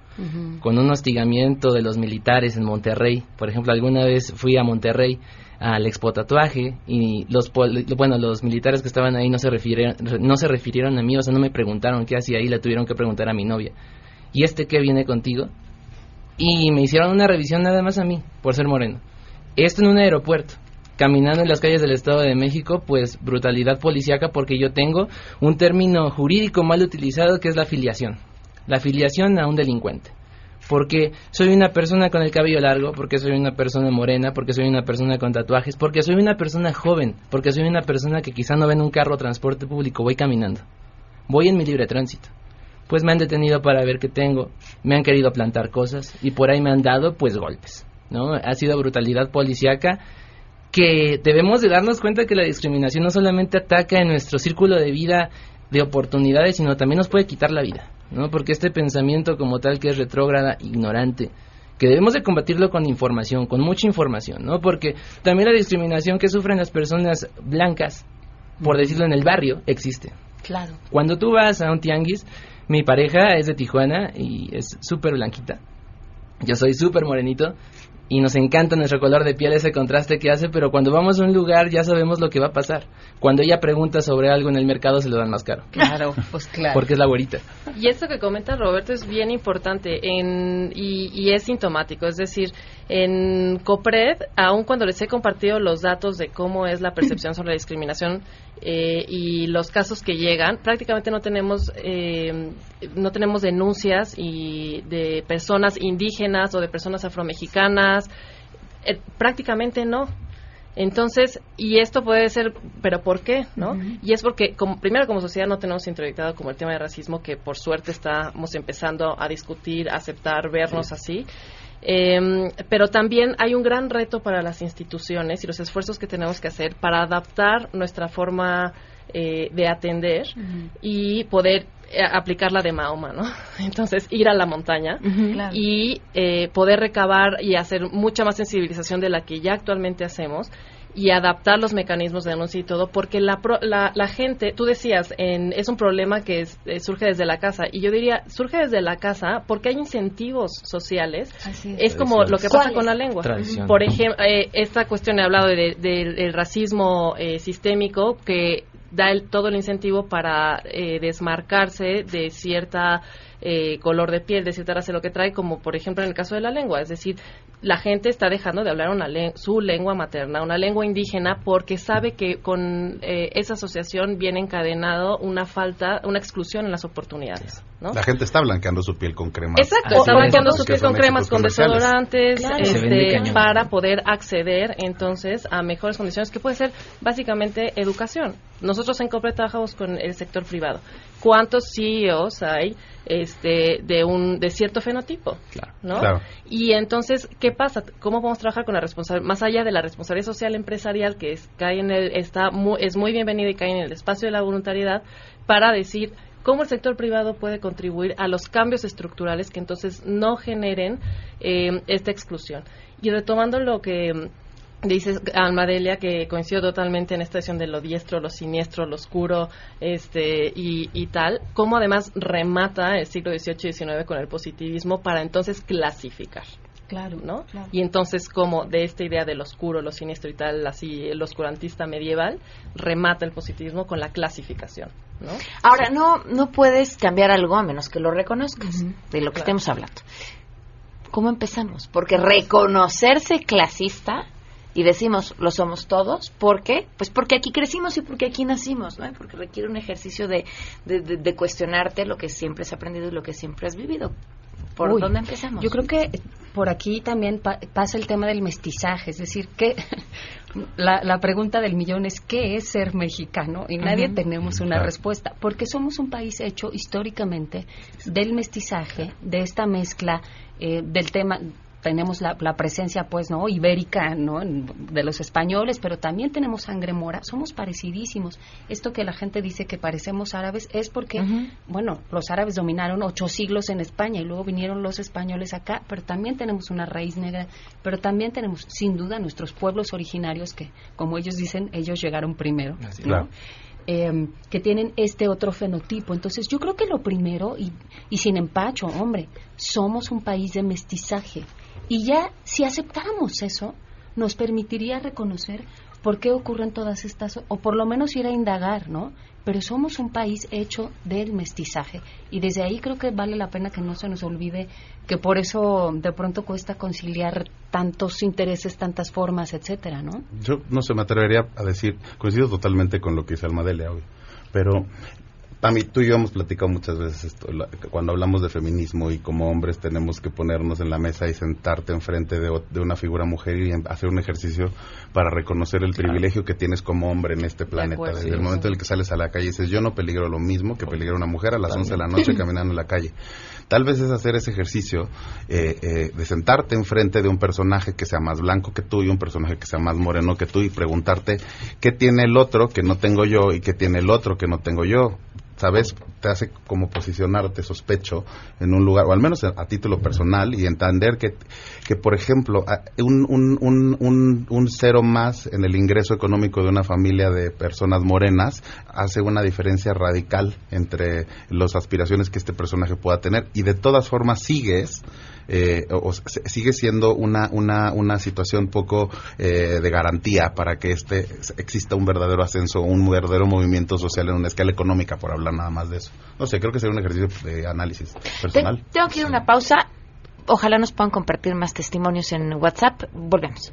con un hostigamiento de los militares en Monterrey. Por ejemplo, alguna vez fui a Monterrey al Expo Tatuaje y los bueno, los militares que estaban ahí no se refirieron no se refirieron a mí, o sea, no me preguntaron qué hacía ahí, le tuvieron que preguntar a mi novia. ¿Y este qué viene contigo? Y me hicieron una revisión nada más a mí, por ser moreno. Esto en un aeropuerto. Caminando en las calles del Estado de México, pues brutalidad policíaca porque yo tengo un término jurídico mal utilizado que es la afiliación. La afiliación a un delincuente. Porque soy una persona con el cabello largo, porque soy una persona morena, porque soy una persona con tatuajes, porque soy una persona joven, porque soy una persona que quizá no ve en un carro o transporte público, voy caminando. Voy en mi libre tránsito pues me han detenido para ver qué tengo, me han querido plantar cosas y por ahí me han dado pues golpes, ¿no? Ha sido brutalidad policíaca que debemos de darnos cuenta que la discriminación no solamente ataca en nuestro círculo de vida de oportunidades, sino también nos puede quitar la vida, ¿no? Porque este pensamiento como tal que es retrógrada, ignorante, que debemos de combatirlo con información, con mucha información, ¿no? Porque también la discriminación que sufren las personas blancas, por decirlo en el barrio, existe. Claro. Cuando tú vas a un tianguis, Mi pareja es de Tijuana y es súper blanquita. Yo soy súper morenito y nos encanta nuestro color de piel, ese contraste que hace, pero cuando vamos a un lugar ya sabemos lo que va a pasar. Cuando ella pregunta sobre algo en el mercado se lo dan más caro. Claro, pues claro. Porque es la güerita. Y esto que comenta Roberto es bien importante en, y, y, es sintomático. Es decir, en COPRED, aun cuando les he compartido los datos de cómo es la percepción sobre la discriminación eh, y los casos que llegan, prácticamente no tenemos, eh, no tenemos denuncias y de personas indígenas o de personas afromexicanas. Eh, prácticamente no. Entonces, y esto puede ser, pero ¿por qué? ¿No? Y es porque, como, primero, como sociedad no tenemos introyectado como el tema de racismo, que por suerte estamos empezando a discutir, a aceptar, vernos así. Eh, pero también hay un gran reto para las instituciones y los esfuerzos que tenemos que hacer para adaptar nuestra forma eh, de atender uh -huh. y poder eh, aplicar la de Mahoma, ¿no? Entonces, ir a la montaña uh -huh. claro. y eh, poder recabar y hacer mucha más sensibilización de la que ya actualmente hacemos y adaptar los mecanismos de denuncia y todo, porque la, la, la gente, tú decías, en, es un problema que es, eh, surge desde la casa, y yo diría, surge desde la casa porque hay incentivos sociales. es. es como lo que pasa con la lengua. Tradición. Por ejemplo, eh, esta cuestión he hablado del de, de, racismo eh, sistémico que da el, todo el incentivo para eh, desmarcarse de cierta eh, color de piel, de cierta raza, lo que trae, como por ejemplo en el caso de la lengua. Es decir, la gente está dejando de hablar una le su lengua materna, una lengua indígena, porque sabe que con eh, esa asociación viene encadenado una falta, una exclusión en las oportunidades. ¿no? La gente está blanqueando su piel con cremas. Exacto, está blanqueando su piel con cremas, con desodorantes, claro. este, para poder acceder entonces a mejores condiciones, que puede ser básicamente educación. Nosotros en COPRE trabajamos con el sector privado. ¿Cuántos CEOs hay este, de un de cierto fenotipo? Claro. ¿no? Claro. Y entonces, ¿qué pasa? ¿Cómo podemos trabajar con la responsabilidad, más allá de la responsabilidad social empresarial que es, cae en el, está muy, es muy bienvenida y cae en el espacio de la voluntariedad, para decir cómo el sector privado puede contribuir a los cambios estructurales que entonces no generen eh, esta exclusión. Y retomando lo que Dices, Almadelia, que coincido totalmente en esta decisión de lo diestro, lo siniestro, lo oscuro este, y, y tal, como además remata el siglo XVIII y XIX con el positivismo para entonces clasificar. Claro, ¿no? Claro. Y entonces, como de esta idea del oscuro, lo siniestro y tal, así, el oscurantista medieval, remata el positivismo con la clasificación, ¿no? Ahora, no, no puedes cambiar algo a menos que lo reconozcas, uh -huh. de lo que claro. estemos hablando. ¿Cómo empezamos? Porque reconocerse clasista y decimos lo somos todos ¿por qué? pues porque aquí crecimos y porque aquí nacimos ¿no? porque requiere un ejercicio de, de, de, de, cuestionarte lo que siempre has aprendido y lo que siempre has vivido ¿por Uy, dónde empezamos? yo creo que por aquí también pa pasa el tema del mestizaje es decir que la, la, pregunta del millón es ¿qué es ser mexicano? y nadie uh -huh. tenemos una claro. respuesta porque somos un país hecho históricamente del mestizaje de esta mezcla eh, del tema tenemos la, la, presencia pues no ibérica no de los españoles pero también tenemos sangre mora somos parecidísimos esto que la gente dice que parecemos árabes es porque uh -huh. bueno los árabes dominaron ocho siglos en España y luego vinieron los españoles acá pero también tenemos una raíz negra pero también tenemos sin duda nuestros pueblos originarios que como ellos dicen ellos llegaron primero Así, ¿no? claro. Eh, que tienen este otro fenotipo. Entonces, yo creo que lo primero, y, y sin empacho, hombre, somos un país de mestizaje. Y ya, si aceptáramos eso, nos permitiría reconocer por qué ocurren todas estas, o por lo menos ir a indagar, ¿no? Pero somos un país hecho del mestizaje. Y desde ahí creo que vale la pena que no se nos olvide que por eso de pronto cuesta conciliar tantos intereses, tantas formas, etcétera, ¿no? Yo no se me atrevería a decir, coincido totalmente con lo que dice Almadelia hoy, pero Pami, tú y yo hemos platicado muchas veces esto, la, cuando hablamos de feminismo y como hombres tenemos que ponernos en la mesa y sentarte enfrente de, de una figura mujer y hacer un ejercicio para reconocer el claro. privilegio que tienes como hombre en este planeta. Acuerdo, Desde sí, el momento sí. en el que sales a la calle y dices, yo no peligro lo mismo que peligra una mujer a las 11 de la noche caminando en la calle. Tal vez es hacer ese ejercicio eh, eh, de sentarte enfrente de un personaje que sea más blanco que tú y un personaje que sea más moreno que tú y preguntarte qué tiene el otro que no tengo yo y qué tiene el otro que no tengo yo ¿sabes? Te hace como posicionarte sospecho en un lugar, o al menos a, título personal, y entender que, que por ejemplo, un, un, un, un, cero más en el ingreso económico de una familia de personas morenas hace una diferencia radical entre las aspiraciones que este personaje pueda tener, y de todas formas sigues eh, o, sigue siendo una, una, una situación poco eh, de garantía para que este exista un verdadero ascenso, un verdadero movimiento social en una escala económica, por hablar nada más de eso. No sé, creo que sería un ejercicio de análisis personal. tengo que ir a una pausa. Ojalá nos puedan compartir más testimonios en WhatsApp. Volvemos.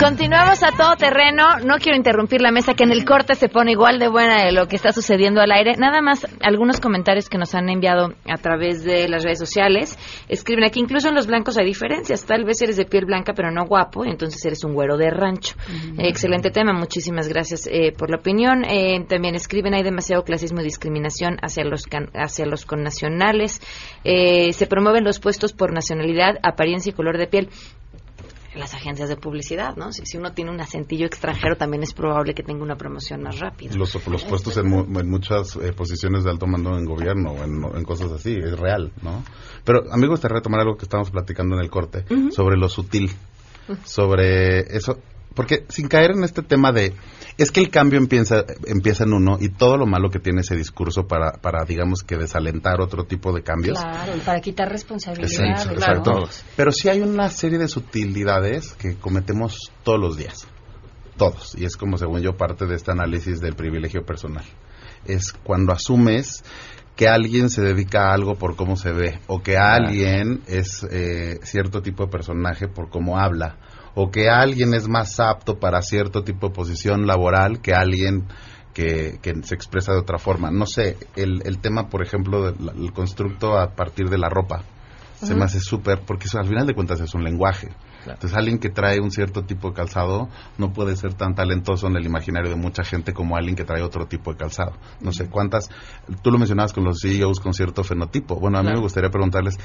Continuamos a todo terreno. No quiero interrumpir la mesa, que en el corte se pone igual de buena de lo que está sucediendo al aire. Nada más algunos comentarios que nos han enviado a través de las redes sociales. Escriben aquí, incluso en los blancos hay diferencias. Tal vez eres de piel blanca, pero no guapo, entonces eres un güero de rancho. excelente tema, muchísimas gracias eh, por la opinión. Eh, también escriben, hay demasiado clasismo y discriminación hacia los, hacia los connacionales. Eh, se promueven los puestos por nacionalidad, apariencia y color de piel las agencias de publicidad, ¿no? Si, si uno tiene un acentillo extranjero, también es probable que tenga una promoción más rápida. Los, los puestos en, muchas eh, posiciones de alto mando en gobierno, en, en cosas así, es real, ¿no? Pero a mí me gustaría retomar algo que estábamos platicando en el corte, sobre lo sutil, sobre eso, porque sin caer en este tema de es que el cambio empieza empieza en uno y todo lo malo que tiene ese discurso para para digamos que desalentar otro tipo de cambios. Claro y para quitar responsabilidad exacto, pero sí hay una serie de sutilidades que cometemos todos los días. Todos. Y es como según yo parte de este análisis del privilegio personal. Es cuando asumes que alguien se dedica a algo por cómo se ve o que alguien es eh, cierto tipo de personaje por cómo habla o que alguien es más apto para cierto tipo de posición laboral que alguien que, se expresa de otra forma. No sé, el, el tema, por ejemplo, del constructo a partir de la ropa, se me hace súper, porque eso al final de cuentas es un lenguaje. Entonces alguien que trae un cierto tipo de calzado no puede ser tan talentoso en el imaginario de mucha gente como alguien que trae otro tipo de calzado. No sé cuántas, tú lo mencionabas con los CEOs con cierto fenotipo. Bueno, a mí me gustaría preguntarles,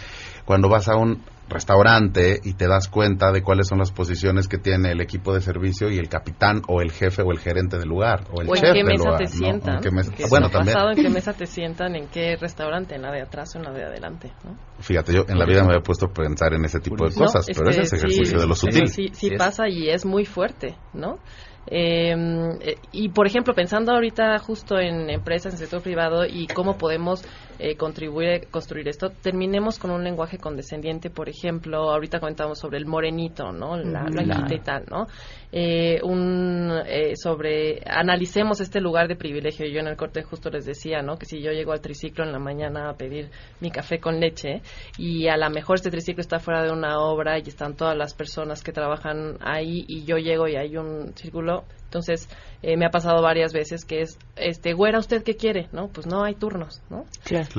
cuando vas a un restaurante y te das cuenta de cuáles son las posiciones que tiene el equipo de servicio y el capitán o el jefe o el gerente del lugar o el chef en qué mesa te sientan. bueno, también. en qué mesa te sientan, en qué restaurante, en la de atrás o en la de adelante. Fíjate, yo en la vida me había puesto a pensar en ese tipo de cosas, pero ese es ejercicio de lo sutil. Sí, sí, pasa y es muy fuerte, ¿no? Em, eh, y por ejemplo, pensando ahorita justo en empresas, en sector privado y cómo podemos eh, contribuir a construir esto, terminemos con un lenguaje condescendiente, por ejemplo, ahorita comentamos sobre el morenito, ¿no? La, y tal, ¿no? Eh, un, eh, sobre, analicemos este lugar de privilegio. Yo en el corte justo les decía, ¿no? Que si yo llego al triciclo en la mañana a pedir mi café con leche y a lo mejor este triciclo está fuera de una obra y están todas las personas que trabajan ahí y yo llego y hay un círculo, entonces, eh, me ha pasado varias veces que es, este, güera, ¿usted qué quiere? ¿No? Pues no hay turnos, ¿no?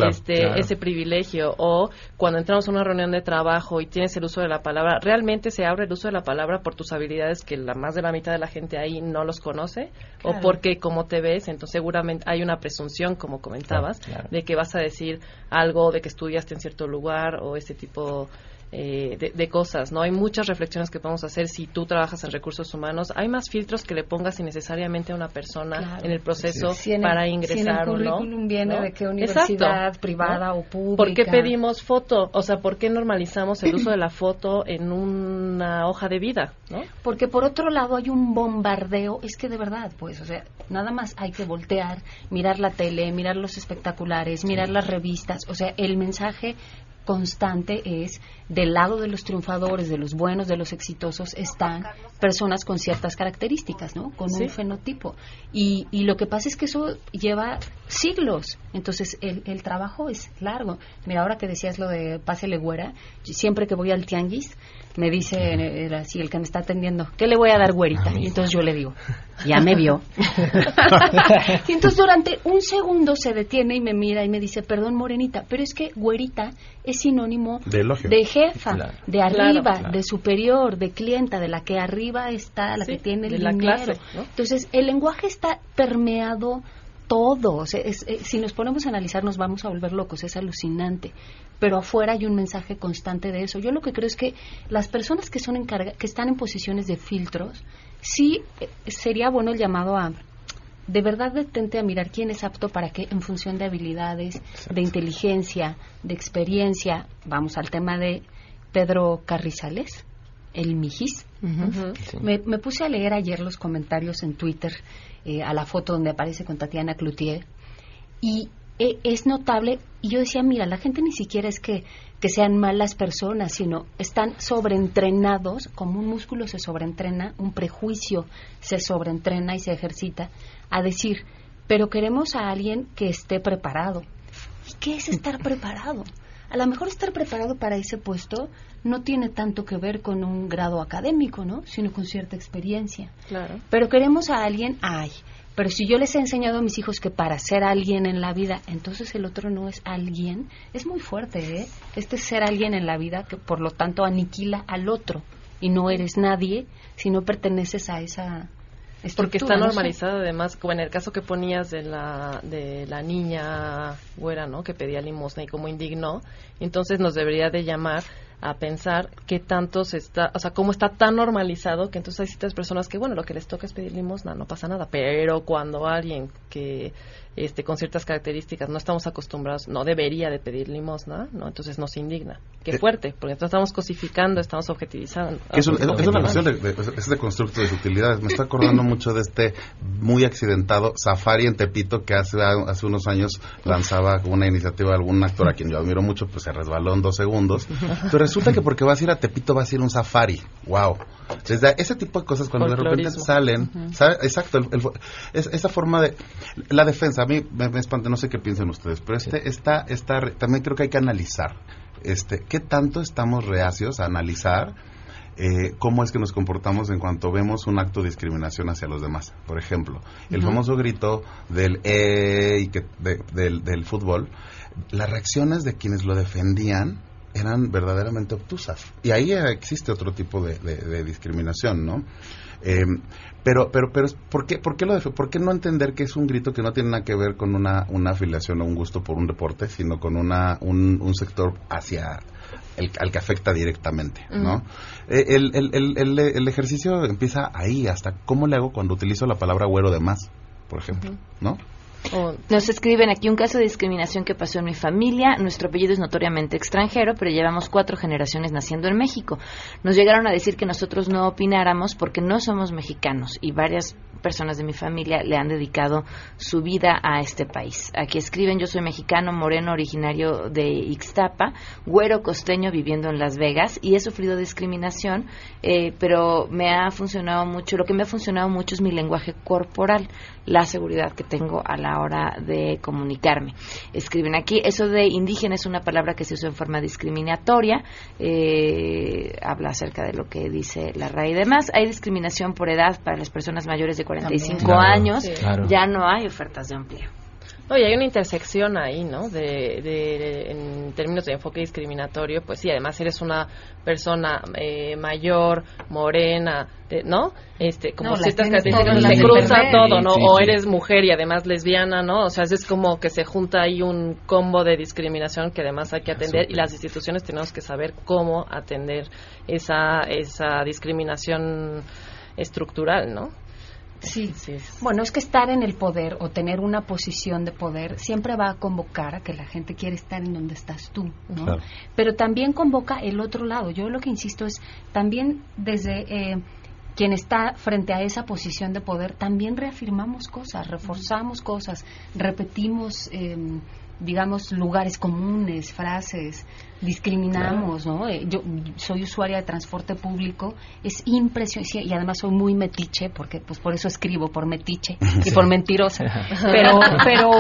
este, Ese privilegio. O cuando entramos a una reunión de trabajo y tienes el uso de la palabra, ¿realmente se abre el uso de la palabra por tus habilidades que la más de la mitad de la gente ahí no los conoce? ¿O porque como te ves? Entonces, seguramente hay una presunción, como comentabas, de que vas a decir algo de que estudiaste en cierto lugar o este tipo eh, de, cosas, ¿no? Hay muchas reflexiones que podemos hacer si tú trabajas en recursos humanos. Hay más filtros que le pongas innecesariamente a una persona en el proceso para ingresar si en el currículum viene de qué universidad privada o pública. ¿Por qué pedimos foto? O sea, ¿por qué normalizamos el uso de la foto en una hoja de vida, ¿no? Porque por otro lado hay un bombardeo, es que de verdad, pues, o sea, nada más hay que voltear, mirar la tele, mirar los espectaculares, mirar las revistas, o sea, el mensaje constante es del lado de los triunfadores, de los buenos, de los exitosos, están personas con ciertas características, ¿no? Con un fenotipo. Y, y lo que pasa es que eso lleva siglos. Entonces, el, el trabajo es largo. Mira, ahora que decías lo de pásele güera, siempre que voy al tianguis, me dice eh, así el que me está atendiendo, ¿qué le voy a dar güerita? Y entonces yo le digo, ya me vio. y entonces durante un segundo se detiene y me mira y me dice, perdón, morenita, pero es que güerita es sinónimo De jefa, Claro. de arriba, Claro. de superior, de clienta, de la que arriba está, la Sí, que tiene el de la dinero. clase, ¿no? Entonces, el lenguaje está permeado todo. O sea, es- eh, si nos ponemos a analizar, nos vamos a volver locos. Es alucinante. Pero afuera hay un mensaje constante de eso. Yo lo que creo es que las personas que son encarga que están en posiciones de filtros, sí eh, sería bueno el llamado a de verdad detente a mirar quién es apto para qué en función de habilidades, de inteligencia, de experiencia. Vamos al tema de Pedro Carrizales, el Mijis. me, me puse a leer ayer los comentarios en Twitter eh, a la foto donde aparece con Tatiana Cloutier y eh, es notable y yo decía, mira, la gente ni siquiera es que, que sean malas personas, sino están sobreentrenados, como un músculo se sobreentrena, un prejuicio se sobreentrena y se ejercita, a decir, pero queremos a alguien que esté preparado. ¿Y qué es estar preparado? A lo mejor estar preparado para ese puesto no tiene tanto que ver con un grado académico, ¿no? Sino con cierta experiencia. Claro. Pero queremos a alguien, ay, pero si yo les he enseñado a mis hijos que para ser alguien en la vida, entonces el otro no es alguien, es muy fuerte, ¿eh? Este es ser alguien en la vida que por lo tanto aniquila al otro y no eres nadie si no perteneces a esa Porque está estructura, no sé. normalizado además, como en el caso que ponías de la, de la niña güera, ¿no? Que pedía limosna y cómo indignó, entonces nos debería de llamar a pensar qué tanto se está, o sea, cómo está tan normalizado que entonces hay ciertas personas que, bueno, lo que les toca es pedir limosna, no pasa nada, pero cuando alguien que este, con ciertas características no estamos acostumbrados, no debería de pedir limosna, ¿no? Entonces nos indigna. Qué Eh, fuerte, porque entonces estamos cosificando, estamos objetivizando. Es, un- es- es una objetivando. cuestión de, de- es de constructo de sutilidades. Me está acordando mucho de este muy accidentado Safari en Tepito que hace, hace unos años lanzaba una iniciativa de algún actor a quien yo admiro mucho, pues se resbaló en dos segundos. Pero resulta que porque vas a ir a Tepito vas a ir a un safari. ¡Wow! Ese tipo de cosas cuando de repente salen. ¿sabe? Exacto, el- el fo- es- esa forma de... La defensa, a mí me, me espanta, no sé qué piensen ustedes, pero este, esta, esta, re- también creo que hay que analizar. Este, ¿Qué tanto estamos reacios a analizar eh, cómo es que nos comportamos en cuanto vemos un acto de discriminación hacia los demás? Por ejemplo, el famoso grito del eh, y que, de- del, del fútbol, las reacciones de quienes lo defendían eran verdaderamente obtusas. Y ahí existe otro tipo de, de- de discriminación, ¿no? Eh, pero, pero, pero, ¿por qué, por, qué lo ¿por qué no entender que es un grito que no tiene nada que ver con una, una afiliación o un gusto por un deporte, sino con una, un, un sector hacia el, al que afecta directamente, ¿no? Ujú. Eh, el, el, el, el, el ejercicio empieza ahí, hasta cómo le hago cuando utilizo la palabra güero de más, por ejemplo, ¿no? Nos escriben aquí un caso de discriminación que pasó en mi familia. Nuestro apellido es notoriamente extranjero, pero llevamos cuatro generaciones naciendo en México. Nos llegaron a decir que nosotros no opináramos porque no somos mexicanos y varias personas de mi familia le han dedicado su vida a este país. Aquí escriben, yo soy mexicano, moreno, originario de Ixtapa, güero costeño viviendo en Las Vegas y he sufrido discriminación, eh, pero me ha funcionado mucho, lo que me ha funcionado mucho es mi lenguaje corporal, la seguridad que tengo a la hora de comunicarme. Escriben aquí, eso de indígena es una palabra que se usa en forma discriminatoria, eh, habla acerca de lo que dice la RAI y demás. Hay discriminación por edad para las personas mayores de 45 También. Claro, años, sí. Claro. ya no hay ofertas de empleo. No, y hay una intersección ahí, ¿no? De, de- en términos de enfoque discriminatorio, pues sí, además eres una persona eh, mayor, morena, de- ¿no? Este, como No, las ciertas características, se cruza todo. ¿no? Sí, o eres mujer y además lesbiana, ¿no? O sea, es como que se junta ahí un combo de discriminación que además hay que atender y las instituciones tenemos que saber cómo atender esa, esa discriminación estructural, ¿no? Sí. Bueno, es que estar en el poder o tener una posición de poder siempre va a convocar a que la gente quiere estar en donde estás tú, ¿no? Claro. Pero también convoca el otro lado. Yo lo que insisto es también desde eh, quien está frente a esa posición de poder, también reafirmamos cosas, reforzamos cosas, repetimos, eh, digamos, lugares comunes, frases, discriminamos, ¿no? Eh, Yo soy usuaria de transporte público, es impresionante y además soy muy metiche, porque pues por eso escribo, por metiche y por mentirosa. Pero, pero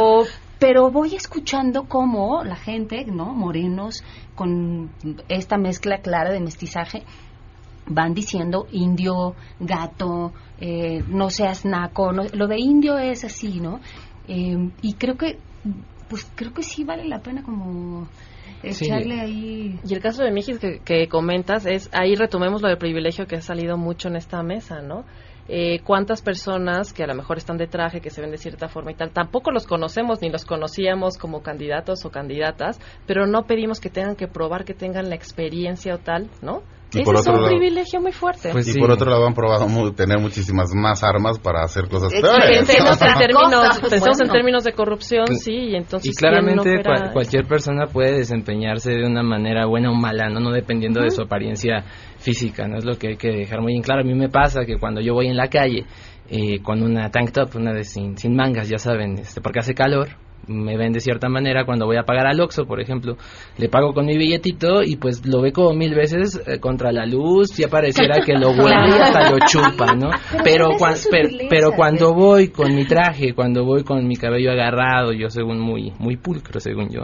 pero voy escuchando cómo la gente, ¿no? Morenos, con esta mezcla clara de mestizaje, van diciendo indio, gato, eh, no seas naco, no- lo de indio es así, ¿no? Eh, y creo que, pues creo que sí vale la pena como Sí. echarle ahí... Y el caso de Mijis que, que comentas es, ahí retomemos lo del privilegio que ha salido mucho en esta mesa, ¿no? Eh, ¿Cuántas personas que a lo mejor están de traje, que se ven de cierta forma y tal, tampoco los conocemos ni los conocíamos como candidatos o candidatas, pero no pedimos que tengan que probar que tengan la experiencia o tal, ¿no? Y Ese por es un lado- privilegio muy fuerte. y por otro lado han probado tener muchísimas más armas para hacer cosas peores. Pensemos en términos, Cosas, pensemos en términos de corrupción, sí, y entonces y claramente cualquier persona puede desempeñarse de una manera buena o mala, no, no dependiendo de su apariencia física, no es lo que hay que dejar muy en claro. A mí me pasa que cuando yo voy en la calle eh, con una tank top, una de sin, sin mangas, ya saben, este, porque hace calor, me ven de cierta manera cuando voy a pagar al Oxxo, por ejemplo, le pago con mi billetito y pues lo ve como mil veces eh, contra la luz, ya pareciera que lo huele y hasta lo chupa, ¿no? Pero, Pero cuan- pero, cuando voy con mi traje, cuando voy con mi cabello agarrado, yo según muy muy pulcro, según yo.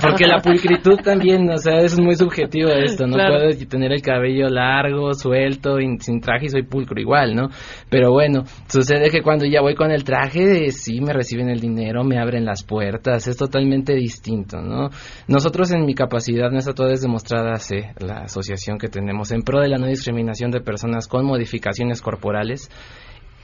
Porque la pulcritud también, o sea, es muy subjetivo esto, no Claro. puedo tener el cabello largo, suelto, y sin traje y soy pulcro igual, ¿no? Pero bueno, sucede que cuando ya voy con el traje, sí me reciben el dinero, me abren las puertas, es totalmente distinto, ¿no? Nosotros en mi capacidad, nuestra toda es demostrada, la asociación que tenemos en pro de la no discriminación de personas con modificaciones corporales,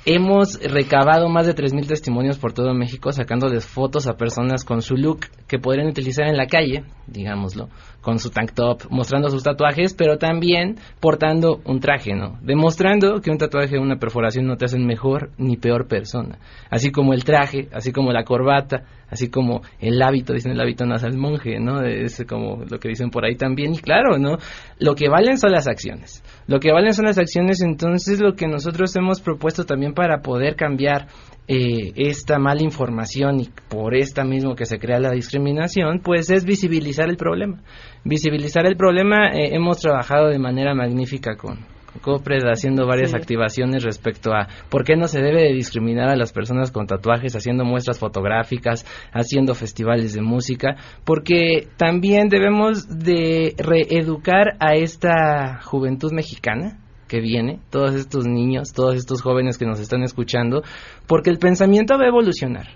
Hemos recabado más de 3.000 testimonios por todo México sacándoles fotos a personas con su look que podrían utilizar en la calle, digámoslo, con su tank top, mostrando sus tatuajes, pero también portando un traje, ¿no? Demostrando que un tatuaje o una perforación no te hacen mejor ni peor persona. Así como el traje, así como la corbata, así como el hábito, dicen el hábito no hace al monje, ¿no? Es como lo que dicen por ahí también. Y claro, ¿no? Lo que valen son las acciones. Lo que valen son las acciones, entonces lo que nosotros hemos propuesto también para poder cambiar eh, esta mala información y por esta mismo que se crea la discriminación, pues es visibilizar el problema. Visibilizar el problema, eh, hemos trabajado de manera magnífica con COPRED haciendo varias Sí. activaciones respecto a por qué no se debe de discriminar a las personas con tatuajes, haciendo muestras fotográficas, haciendo festivales de música, porque también debemos de reeducar a esta juventud mexicana que viene, todos estos niños, todos estos jóvenes que nos están escuchando, porque el pensamiento va a evolucionar.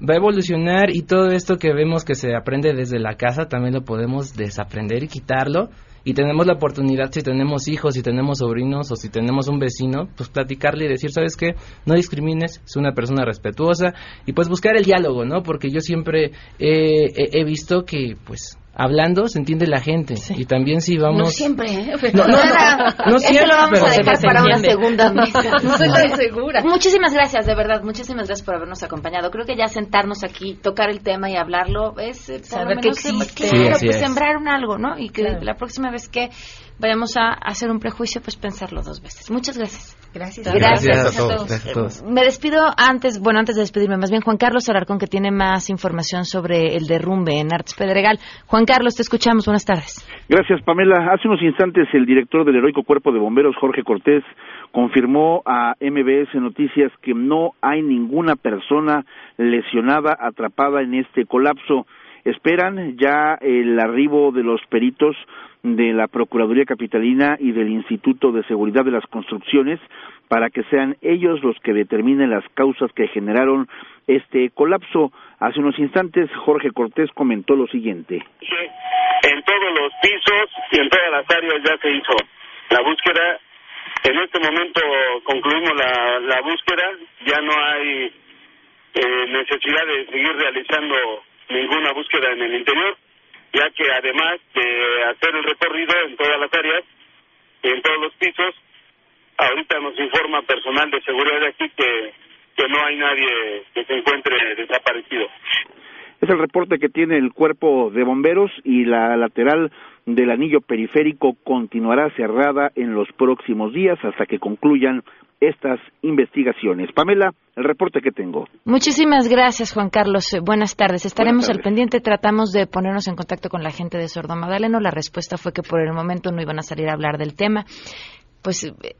Va a evolucionar y todo esto que vemos que se aprende desde la casa también lo podemos desaprender y quitarlo. Y tenemos la oportunidad, si tenemos hijos, si tenemos sobrinos o si tenemos un vecino, pues platicarle y decir, ¿sabes qué? No discrimines, es una persona respetuosa y pues buscar el diálogo, ¿no? Porque yo siempre he, he- he visto que, pues, hablando se entiende la gente. Y también si vamos... No siempre, ¿eh? No, no, no, siempre, lo vamos pero a dejar se para una segunda mesa. No estoy tan segura. Muchísimas gracias, de verdad, muchísimas gracias por habernos acompañado. Creo que ya sentarnos aquí, tocar el tema y hablarlo es eh, Saber que existe. Claro, Sí, pues es. sembrar un algo, ¿no? Y que Claro. la próxima vez que vayamos a hacer un prejuicio, pues pensarlo dos veces. Muchas gracias. Gracias. Gracias, Gracias a a todos. todos. Gracias a todos. Me despido antes, bueno, antes de despedirme, más bien Juan Carlos Alarcón, que tiene más información sobre el derrumbe en Arts Pedregal. Juan Carlos, te escuchamos. Buenas tardes. Gracias, Pamela. Hace unos instantes el director del Heroico Cuerpo de Bomberos, Jorge Cortés, confirmó a MBS Noticias que no hay ninguna persona lesionada, atrapada en este colapso. Esperan ya el arribo de los peritos de la Procuraduría Capitalina y del Instituto de Seguridad de las Construcciones para que sean ellos los que determinen las causas que generaron este colapso. Hace unos instantes Jorge Cortés comentó lo siguiente. en todos los pisos y en todas las áreas ya se hizo la búsqueda. En este momento concluimos la, la búsqueda, ya no hay eh, necesidad de seguir realizando ninguna búsqueda en el interior, ya que además de hacer el recorrido en todas las áreas y en todos los pisos, ahorita nos informa personal de seguridad de aquí que, que no hay nadie que se encuentre desaparecido. Es el reporte que tiene el cuerpo de bomberos y la lateral del anillo periférico continuará cerrada en los próximos días hasta que concluyan estas investigaciones. Pamela, el reporte que tengo. Muchísimas gracias, Juan Carlos. Eh, Buenas tardes. Estaremos Buenas al pendiente. Tratamos de ponernos en contacto con la gente de Sordo Magdaleno. La respuesta fue que por el momento no iban a salir a hablar del tema. Pues eh,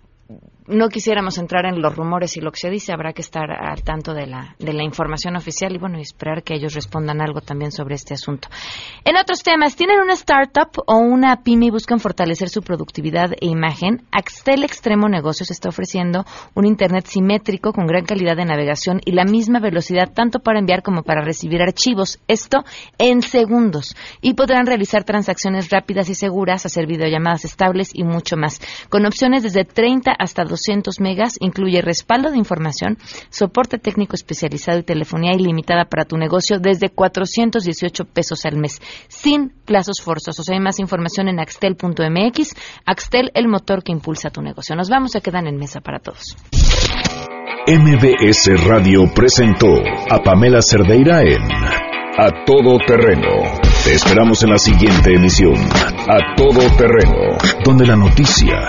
no quisiéramos entrar en los rumores y lo que se dice, habrá que estar al tanto de la, de la información oficial y bueno, y esperar que ellos respondan algo también sobre este asunto. En otros temas, ¿tienen una startup o una pyme y buscan fortalecer su productividad e imagen? Axtel Extremo Negocios está ofreciendo un Internet simétrico con gran calidad de navegación y la misma velocidad tanto para enviar como para recibir archivos. Esto en segundos. Y podrán realizar transacciones rápidas y seguras, hacer videollamadas estables y mucho más. Con opciones desde 30 hasta 200 megas, incluye respaldo de información, soporte técnico especializado y telefonía ilimitada para tu negocio desde 418 pesos al mes, sin plazos forzosos. Hay más información en axtel.mx. Axtel, el motor que impulsa tu negocio. Nos vamos, a quedar en mesa para todos. MBS Radio presentó a Pamela Cerdeira en A Todo Terreno. Te esperamos en la siguiente emisión, A Todo Terreno, donde la noticia